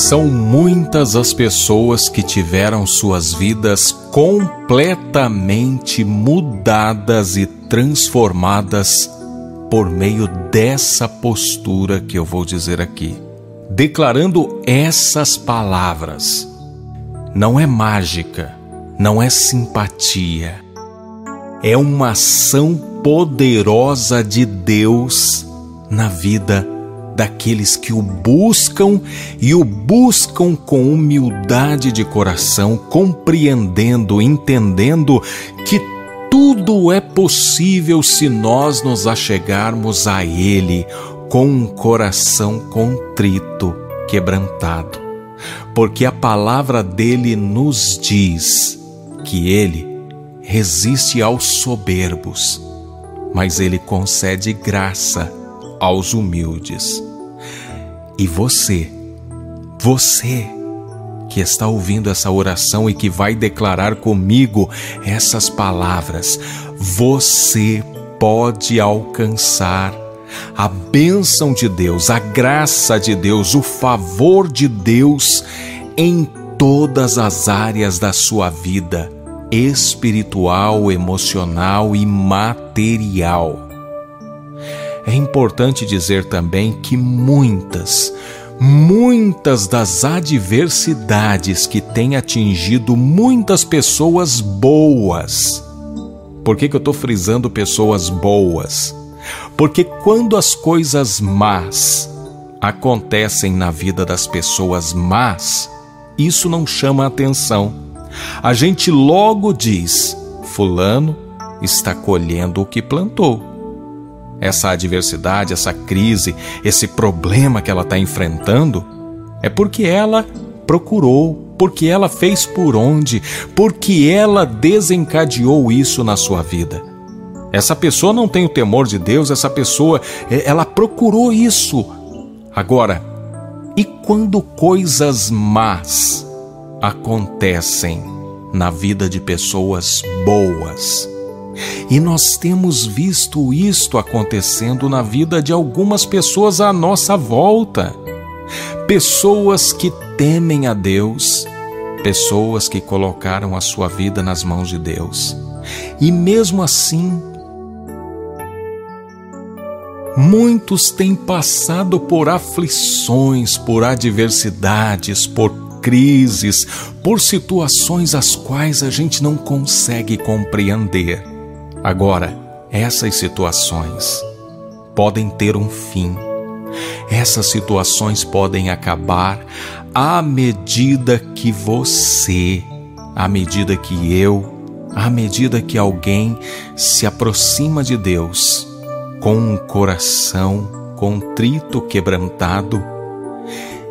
São muitas as pessoas que tiveram suas vidas completamente mudadas e transformadas por meio dessa postura que eu vou dizer aqui, declarando essas palavras. Não é mágica, não é simpatia, é uma ação poderosa de Deus na vida daqueles que o buscam e o buscam com humildade de coração, compreendendo, entendendo que tudo é possível se nós nos achegarmos a Ele com um coração contrito, quebrantado. Porque a palavra dele nos diz que Ele resiste aos soberbos, mas Ele concede graça aos humildes. E você, você que está ouvindo essa oração e que vai declarar comigo essas palavras, você pode alcançar a bênção de Deus, a graça de Deus, o favor de Deus em todas as áreas da sua vida, espiritual, emocional e material. É importante dizer também que muitas, muitas das adversidades que têm atingido muitas pessoas boas. Por que, que eu estou frisando pessoas boas? Porque quando as coisas más acontecem na vida das pessoas más, isso não chama atenção. A gente logo diz: Fulano está colhendo o que plantou essa adversidade, essa crise, esse problema que ela está enfrentando, é porque ela procurou, porque ela fez por onde, porque ela desencadeou isso na sua vida. Essa pessoa não tem o temor de Deus, essa pessoa, é, ela procurou isso. Agora, e quando coisas más acontecem na vida de pessoas boas? E nós temos visto isto acontecendo na vida de algumas pessoas à nossa volta. Pessoas que temem a Deus, pessoas que colocaram a sua vida nas mãos de Deus. E mesmo assim, muitos têm passado por aflições, por adversidades, por crises, por situações as quais a gente não consegue compreender. Agora, essas situações podem ter um fim. Essas situações podem acabar à medida que você, à medida que eu, à medida que alguém se aproxima de Deus com um coração contrito, quebrantado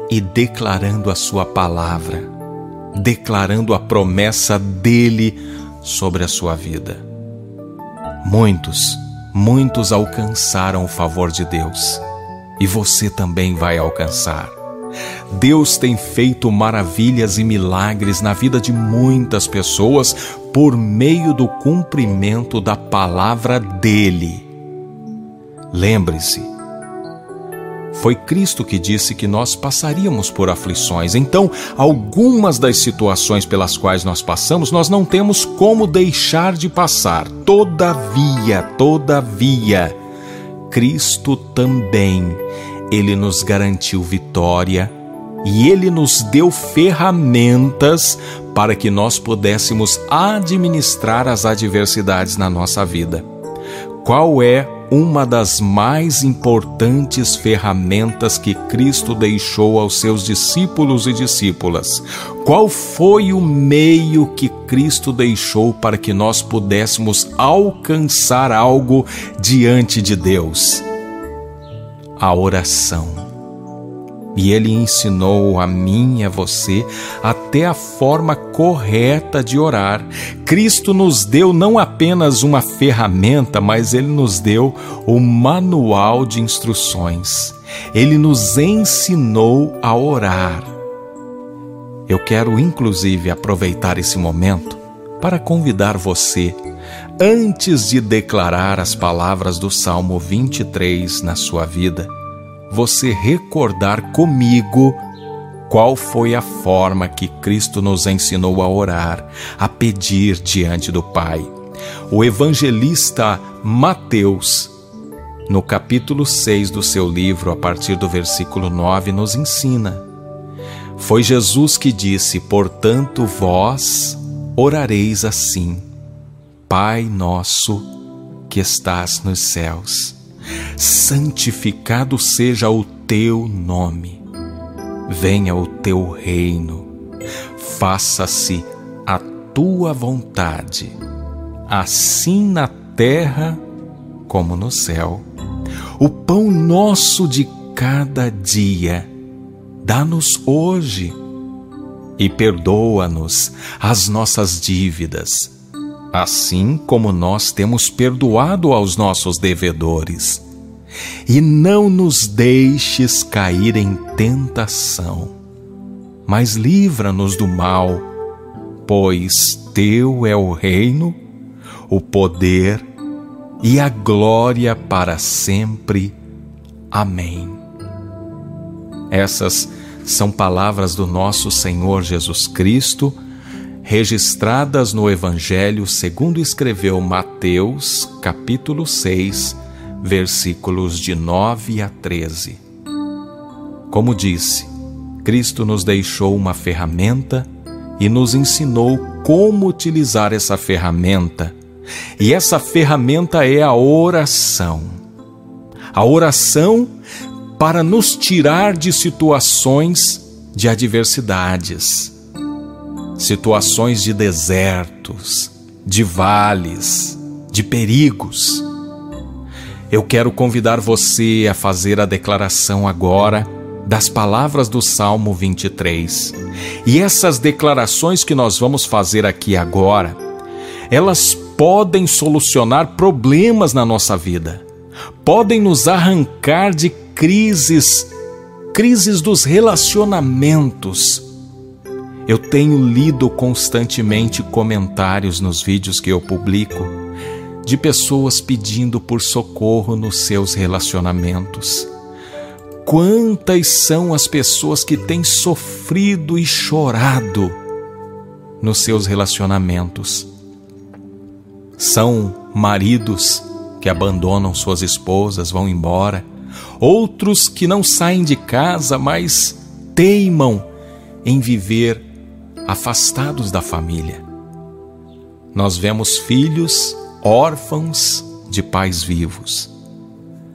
e declarando a Sua palavra, declarando a promessa dele sobre a sua vida. Muitos, muitos alcançaram o favor de Deus e você também vai alcançar. Deus tem feito maravilhas e milagres na vida de muitas pessoas por meio do cumprimento da palavra dele. Lembre-se, foi Cristo que disse que nós passaríamos por aflições. Então, algumas das situações pelas quais nós passamos, nós não temos como deixar de passar. Todavia, todavia, Cristo também, ele nos garantiu vitória e ele nos deu ferramentas para que nós pudéssemos administrar as adversidades na nossa vida. Qual é uma das mais importantes ferramentas que Cristo deixou aos seus discípulos e discípulas. Qual foi o meio que Cristo deixou para que nós pudéssemos alcançar algo diante de Deus? A oração. E ele ensinou a mim e a você até a forma correta de orar. Cristo nos deu não apenas uma ferramenta, mas ele nos deu o manual de instruções. Ele nos ensinou a orar. Eu quero inclusive aproveitar esse momento para convidar você, antes de declarar as palavras do Salmo 23 na sua vida, você recordar comigo qual foi a forma que Cristo nos ensinou a orar, a pedir diante do Pai. O evangelista Mateus, no capítulo 6 do seu livro, a partir do versículo 9, nos ensina. Foi Jesus que disse: Portanto, vós orareis assim: Pai nosso que estás nos céus, santificado seja o teu nome. Venha o teu reino, faça-se a tua vontade, assim na terra como no céu. O pão nosso de cada dia, dá-nos hoje e perdoa-nos as nossas dívidas, assim como nós temos perdoado aos nossos devedores e não nos deixes cair em tentação, mas livra-nos do mal, pois teu é o reino, o poder e a glória para sempre. Amém. Essas são palavras do nosso Senhor Jesus Cristo, registradas no Evangelho segundo escreveu Mateus, capítulo 6, versículos de 9 a 13. Como disse, Cristo nos deixou uma ferramenta e nos ensinou como utilizar essa ferramenta. E essa ferramenta é a oração. A oração para nos tirar de situações de adversidades, situações de desertos, de vales, de perigos. Eu quero convidar você a fazer a declaração agora das palavras do Salmo 23. E essas declarações que nós vamos fazer aqui agora, elas podem solucionar problemas na nossa vida, podem nos arrancar de crises, crises dos relacionamentos. Eu tenho lido constantemente comentários nos vídeos que eu publico de pessoas pedindo por socorro nos seus relacionamentos. Quantas são as pessoas que têm sofrido e chorado nos seus relacionamentos? São maridos que abandonam suas esposas, vão embora, outros que não saem de casa, mas teimam em viver afastados da família. Nós vemos filhos órfãos de pais vivos.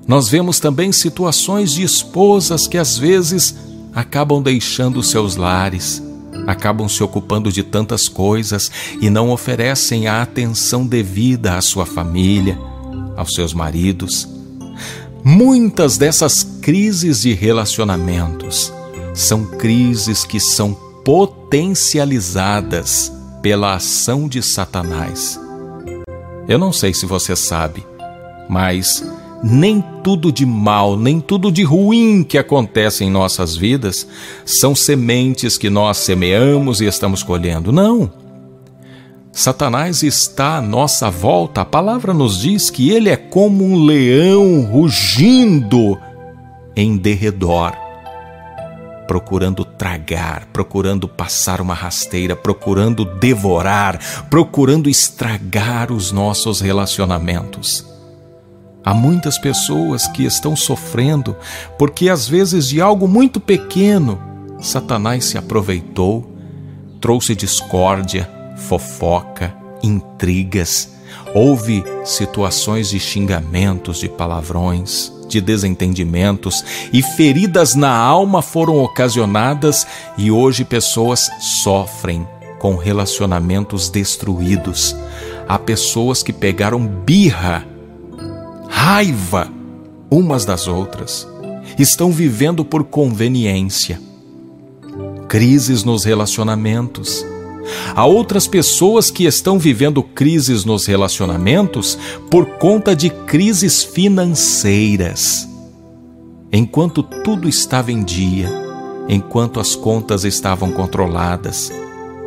Nós vemos também situações de esposas que às vezes acabam deixando seus lares, acabam se ocupando de tantas coisas e não oferecem a atenção devida à sua família, aos seus maridos. Muitas dessas crises de relacionamentos são crises que são potencializadas pela ação de Satanás eu não sei se você sabe, mas nem tudo de mal, nem tudo de ruim que acontece em nossas vidas são sementes que nós semeamos e estamos colhendo. Não. Satanás está à nossa volta. A palavra nos diz que ele é como um leão rugindo em derredor procurando tragar, procurando passar uma rasteira, procurando devorar, procurando estragar os nossos relacionamentos. Há muitas pessoas que estão sofrendo porque, às vezes, de algo muito pequeno, Satanás se aproveitou, trouxe discórdia, fofoca, intrigas, houve situações de xingamentos, de palavrões de desentendimentos e feridas na alma foram ocasionadas e hoje pessoas sofrem com relacionamentos destruídos. Há pessoas que pegaram birra, raiva umas das outras, estão vivendo por conveniência. Crises nos relacionamentos Há outras pessoas que estão vivendo crises nos relacionamentos por conta de crises financeiras. Enquanto tudo estava em dia, enquanto as contas estavam controladas,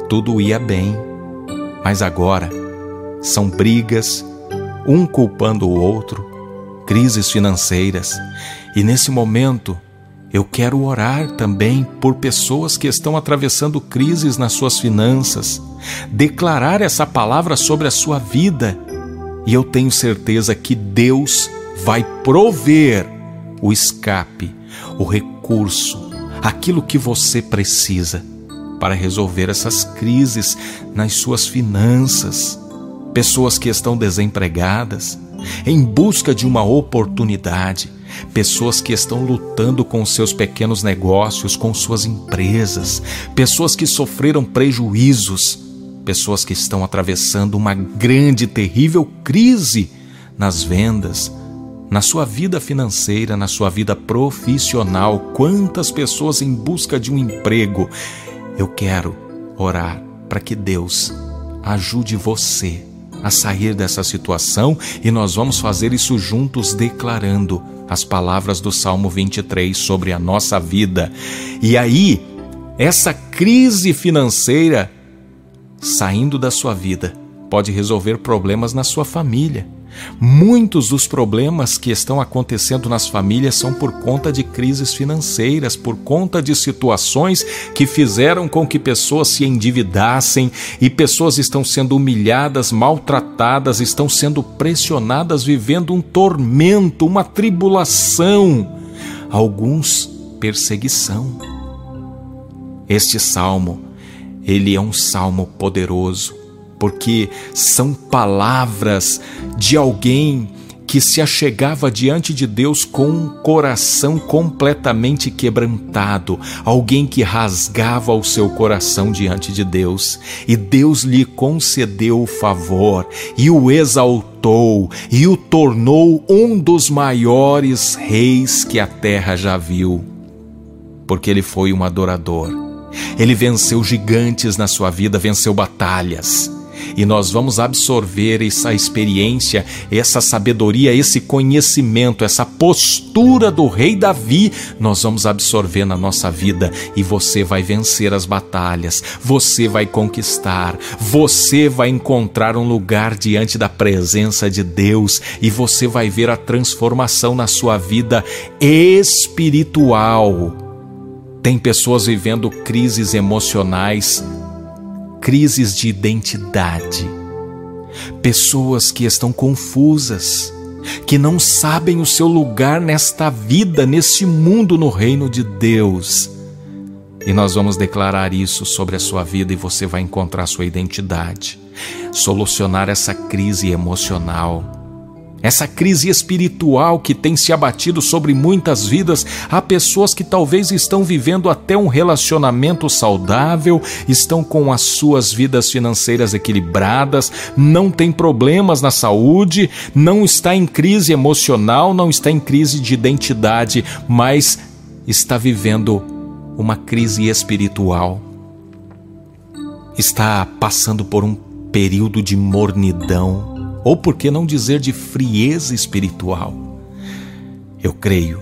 tudo ia bem. Mas agora são brigas, um culpando o outro, crises financeiras, e nesse momento Eu quero orar também por pessoas que estão atravessando crises nas suas finanças, declarar essa palavra sobre a sua vida. E eu tenho certeza que Deus vai prover o escape, o recurso, aquilo que você precisa para resolver essas crises nas suas finanças. Pessoas que estão desempregadas, em busca de uma oportunidade, pessoas que estão lutando com seus pequenos negócios, com suas empresas, pessoas que sofreram prejuízos, pessoas que estão atravessando uma grande, terrível crise nas vendas, na sua vida financeira, na sua vida profissional. Quantas pessoas em busca de um emprego. Eu quero orar para que Deus ajude você a sair dessa situação e nós vamos fazer isso juntos declarando as palavras do Salmo 23 sobre a nossa vida. E aí, essa crise financeira saindo da sua vida pode resolver problemas na sua família Muitos dos problemas que estão acontecendo nas famílias são por conta de crises financeiras, por conta de situações que fizeram com que pessoas se endividassem e pessoas estão sendo humilhadas, maltratadas, estão sendo pressionadas, vivendo um tormento, uma tribulação, alguns perseguição. Este salmo, ele é um salmo poderoso porque são palavras de alguém que se achegava diante de Deus com um coração completamente quebrantado, alguém que rasgava o seu coração diante de Deus, e Deus lhe concedeu o favor e o exaltou e o tornou um dos maiores reis que a terra já viu, porque ele foi um adorador. Ele venceu gigantes na sua vida, venceu batalhas e nós vamos absorver essa experiência, essa sabedoria, esse conhecimento, essa postura do rei Davi, nós vamos absorver na nossa vida e você vai vencer as batalhas, você vai conquistar, você vai encontrar um lugar diante da presença de Deus e você vai ver a transformação na sua vida espiritual. Tem pessoas vivendo crises emocionais crises de identidade, pessoas que estão confusas, que não sabem o seu lugar nesta vida, neste mundo, no reino de Deus. E nós vamos declarar isso sobre a sua vida e você vai encontrar sua identidade, solucionar essa crise emocional essa crise espiritual que tem se abatido sobre muitas vidas, há pessoas que talvez estão vivendo até um relacionamento saudável, estão com as suas vidas financeiras equilibradas, não tem problemas na saúde, não está em crise emocional, não está em crise de identidade, mas está vivendo uma crise espiritual. Está passando por um período de mornidão ou por que não dizer de frieza espiritual. Eu creio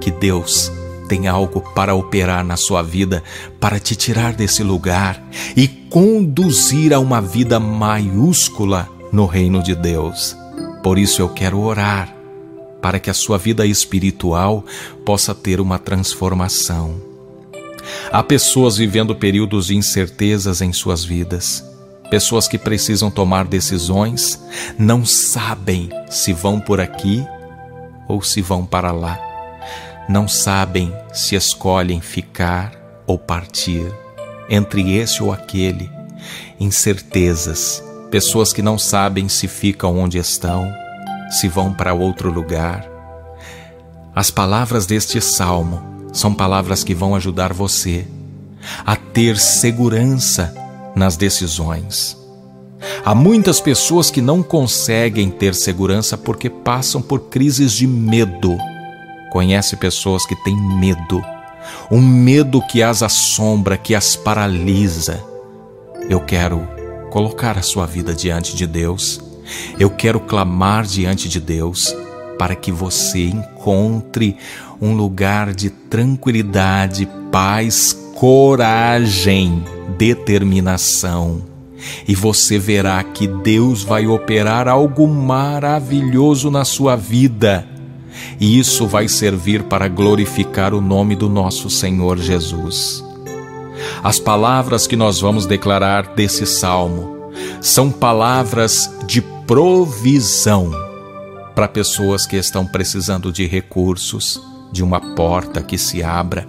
que Deus tem algo para operar na sua vida, para te tirar desse lugar e conduzir a uma vida maiúscula no reino de Deus. Por isso eu quero orar para que a sua vida espiritual possa ter uma transformação. Há pessoas vivendo períodos de incertezas em suas vidas Pessoas que precisam tomar decisões não sabem se vão por aqui ou se vão para lá. Não sabem se escolhem ficar ou partir, entre esse ou aquele. Incertezas. Pessoas que não sabem se ficam onde estão, se vão para outro lugar. As palavras deste salmo são palavras que vão ajudar você a ter segurança nas decisões. Há muitas pessoas que não conseguem ter segurança porque passam por crises de medo. Conhece pessoas que têm medo, um medo que as assombra, que as paralisa. Eu quero colocar a sua vida diante de Deus. Eu quero clamar diante de Deus para que você encontre um lugar de tranquilidade, paz, coragem determinação. E você verá que Deus vai operar algo maravilhoso na sua vida. e isso vai servir para glorificar o nome do nosso Senhor Jesus. As palavras que nós vamos declarar desse salmo são palavras de provisão para pessoas que estão precisando de recursos, de uma porta que se abra,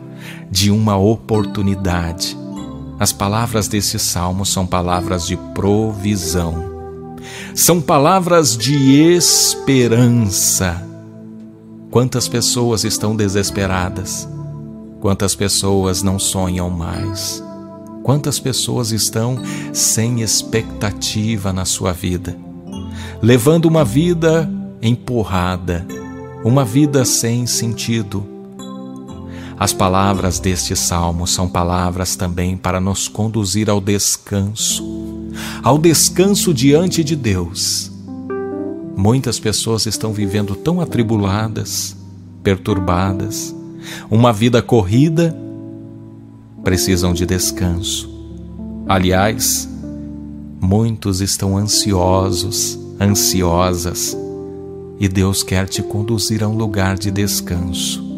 de uma oportunidade. As palavras desse salmo são palavras de provisão. São palavras de esperança. Quantas pessoas estão desesperadas? Quantas pessoas não sonham mais? Quantas pessoas estão sem expectativa na sua vida? Levando uma vida empurrada, uma vida sem sentido. As palavras deste salmo são palavras também para nos conduzir ao descanso, ao descanso diante de Deus. Muitas pessoas estão vivendo tão atribuladas, perturbadas, uma vida corrida, precisam de descanso. Aliás, muitos estão ansiosos, ansiosas, e Deus quer te conduzir a um lugar de descanso.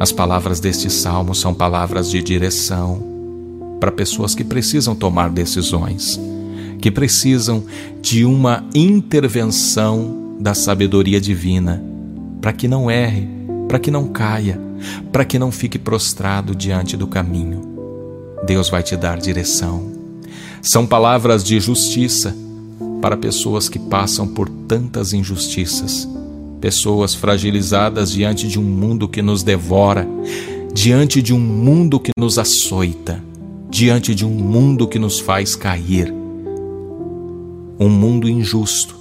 As palavras deste salmo são palavras de direção para pessoas que precisam tomar decisões, que precisam de uma intervenção da sabedoria divina, para que não erre, para que não caia, para que não fique prostrado diante do caminho. Deus vai te dar direção. São palavras de justiça para pessoas que passam por tantas injustiças, pessoas fragilizadas diante de um mundo que nos devora, diante de um mundo que nos açoita, diante de um mundo que nos faz cair. Um mundo injusto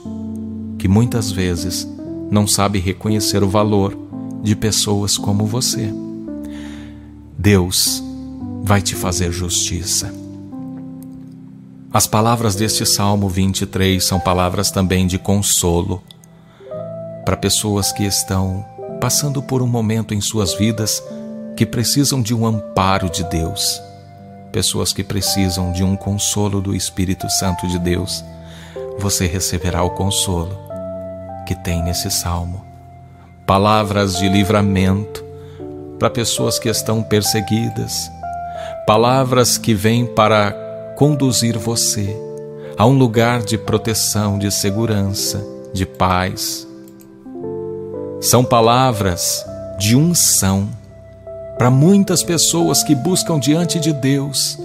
que muitas vezes não sabe reconhecer o valor de pessoas como você. Deus vai te fazer justiça. As palavras deste Salmo 23 são palavras também de consolo para pessoas que estão passando por um momento em suas vidas que precisam de um amparo de Deus, pessoas que precisam de um consolo do Espírito Santo de Deus. Você receberá o consolo que tem nesse salmo. Palavras de livramento para pessoas que estão perseguidas, palavras que vêm para conduzir você a um lugar de proteção, de segurança, de paz. São palavras de unção para muitas pessoas que buscam diante de Deus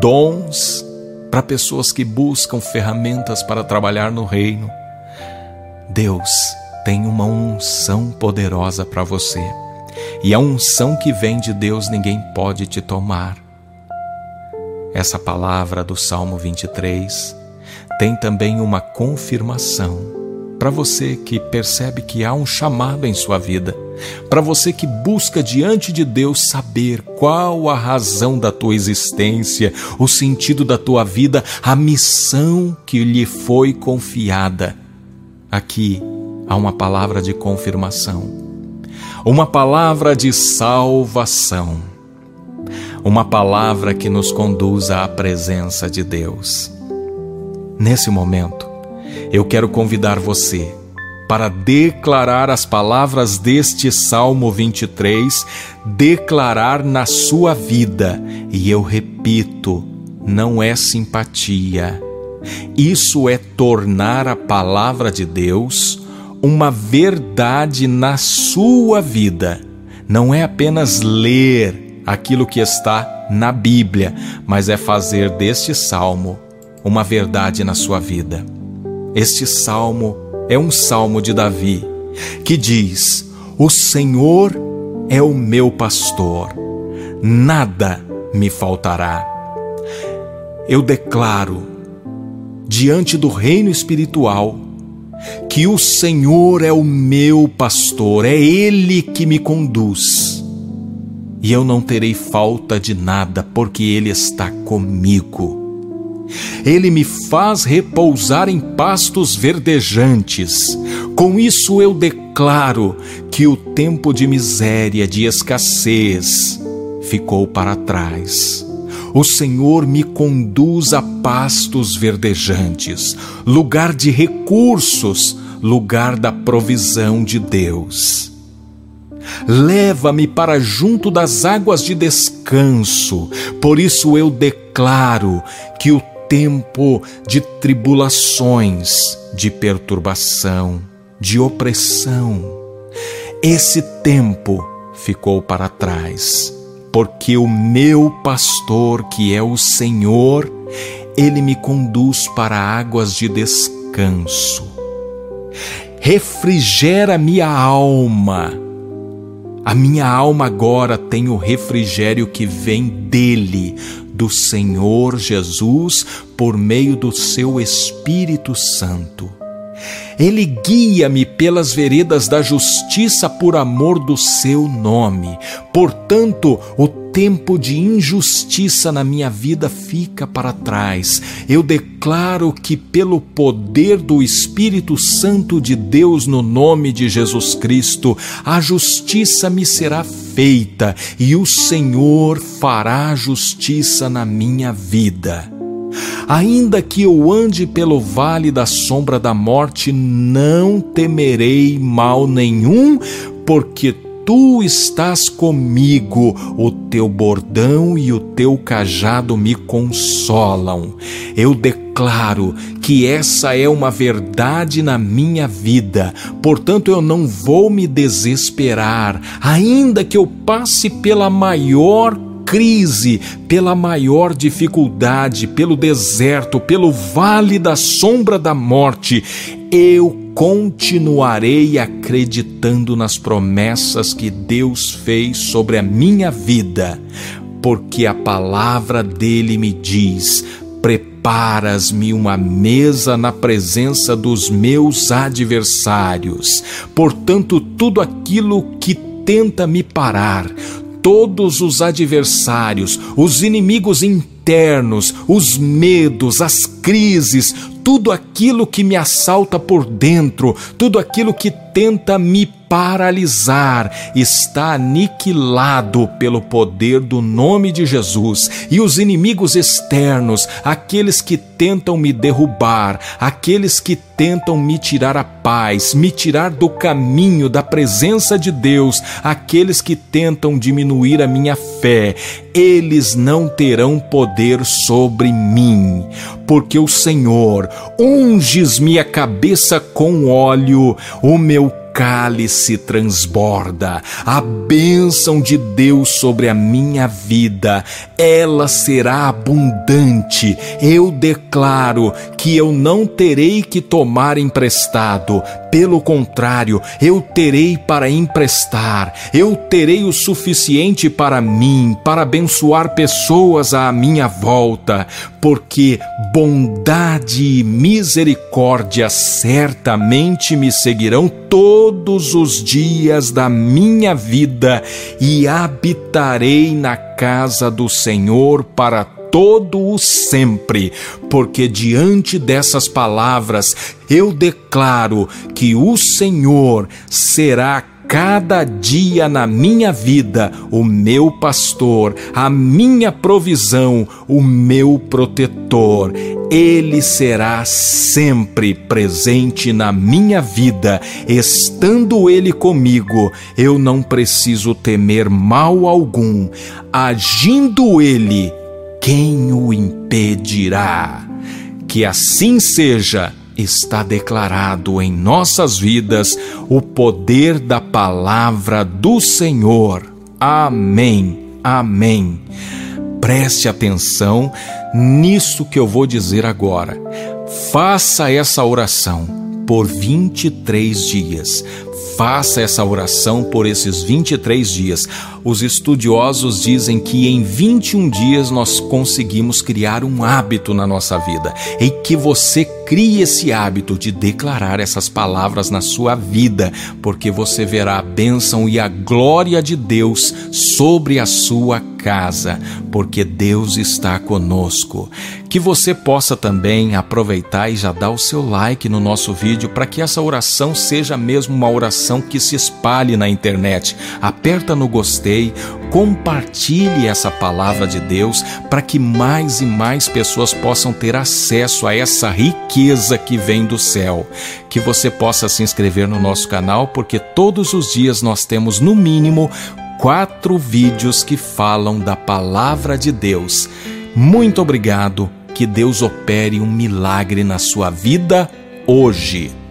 dons para pessoas que buscam ferramentas para trabalhar no reino. Deus tem uma unção poderosa para você. E a unção que vem de Deus ninguém pode te tomar. Essa palavra do Salmo 23 tem também uma confirmação para você que percebe que há um chamado em sua vida, para você que busca diante de Deus saber qual a razão da tua existência, o sentido da tua vida, a missão que lhe foi confiada. Aqui há uma palavra de confirmação, uma palavra de salvação uma palavra que nos conduza à presença de Deus. Nesse momento, eu quero convidar você para declarar as palavras deste Salmo 23, declarar na sua vida, e eu repito, não é simpatia. Isso é tornar a palavra de Deus uma verdade na sua vida. Não é apenas ler aquilo que está na Bíblia, mas é fazer deste salmo uma verdade na sua vida. Este salmo é um salmo de Davi que diz: O Senhor é o meu pastor, nada me faltará. Eu declaro diante do reino espiritual que o Senhor é o meu pastor, é Ele que me conduz e eu não terei falta de nada, porque Ele está comigo. Ele me faz repousar em pastos verdejantes. Com isso eu declaro que o tempo de miséria, de escassez, ficou para trás. O Senhor me conduz a pastos verdejantes, lugar de recursos, lugar da provisão de Deus. Leva-me para junto das águas de descanso, por isso eu declaro que o tempo de tribulações, de perturbação, de opressão, esse tempo ficou para trás, porque o meu pastor, que é o Senhor, ele me conduz para águas de descanso. Refrigera minha alma. A minha alma agora tem o refrigério que vem dele, do Senhor Jesus, por meio do seu Espírito Santo. Ele guia-me pelas veredas da justiça por amor do seu nome. Portanto, o tempo de injustiça na minha vida fica para trás. Eu declaro que, pelo poder do Espírito Santo de Deus, no nome de Jesus Cristo, a justiça me será feita e o Senhor fará justiça na minha vida. Ainda que eu ande pelo vale da sombra da morte, não temerei mal nenhum, porque tu estás comigo, o teu bordão e o teu cajado me consolam. Eu declaro que essa é uma verdade na minha vida, portanto eu não vou me desesperar, ainda que eu passe pela maior crise, pela maior dificuldade, pelo deserto, pelo vale da sombra da morte, eu continuarei acreditando nas promessas que Deus fez sobre a minha vida, porque a palavra dele me diz: preparas-me uma mesa na presença dos meus adversários. Portanto, tudo aquilo que tenta me parar, todos os adversários, os inimigos internos, os medos, as crises, tudo aquilo que me assalta por dentro, tudo aquilo que tenta me paralisar está aniquilado pelo poder do nome de Jesus. E os inimigos externos, aqueles que tentam me derrubar, aqueles que tentam me tirar a paz, me tirar do caminho da presença de Deus, aqueles que tentam diminuir a minha fé, eles não terão poder sobre mim, porque o Senhor unges-me a cabeça com óleo, o meu cálice transborda, a bênção de Deus sobre a minha vida, ela será abundante. Eu declaro que eu não terei que tomar emprestado, pelo contrário, eu terei para emprestar, eu terei o suficiente para mim, para abençoar pessoas à minha volta, porque bondade e misericórdia certamente me seguirão todos os dias da minha vida e habitarei na casa do Senhor para todo o sempre, porque diante dessas palavras eu declaro que o Senhor será cada dia na minha vida o meu pastor, a minha provisão, o meu protetor. Ele será sempre presente na minha vida, estando Ele comigo, eu não preciso temer mal algum. Agindo Ele, quem o impedirá? Que assim seja está declarado em nossas vidas o poder da palavra do Senhor. Amém. Amém. Preste atenção nisso que eu vou dizer agora. Faça essa oração por 23 dias. Faça essa oração por esses 23 dias. Os estudiosos dizem que em 21 dias nós conseguimos criar um hábito na nossa vida e que você crie esse hábito de declarar essas palavras na sua vida, porque você verá a bênção e a glória de Deus sobre a sua casa, porque Deus está conosco. Que você possa também aproveitar e já dar o seu like no nosso vídeo para que essa oração seja mesmo uma oração que se espalhe na internet. Aperta no gostei Compartilhe essa palavra de Deus para que mais e mais pessoas possam ter acesso a essa riqueza que vem do céu. Que você possa se inscrever no nosso canal, porque todos os dias nós temos no mínimo quatro vídeos que falam da palavra de Deus. Muito obrigado, que Deus opere um milagre na sua vida hoje.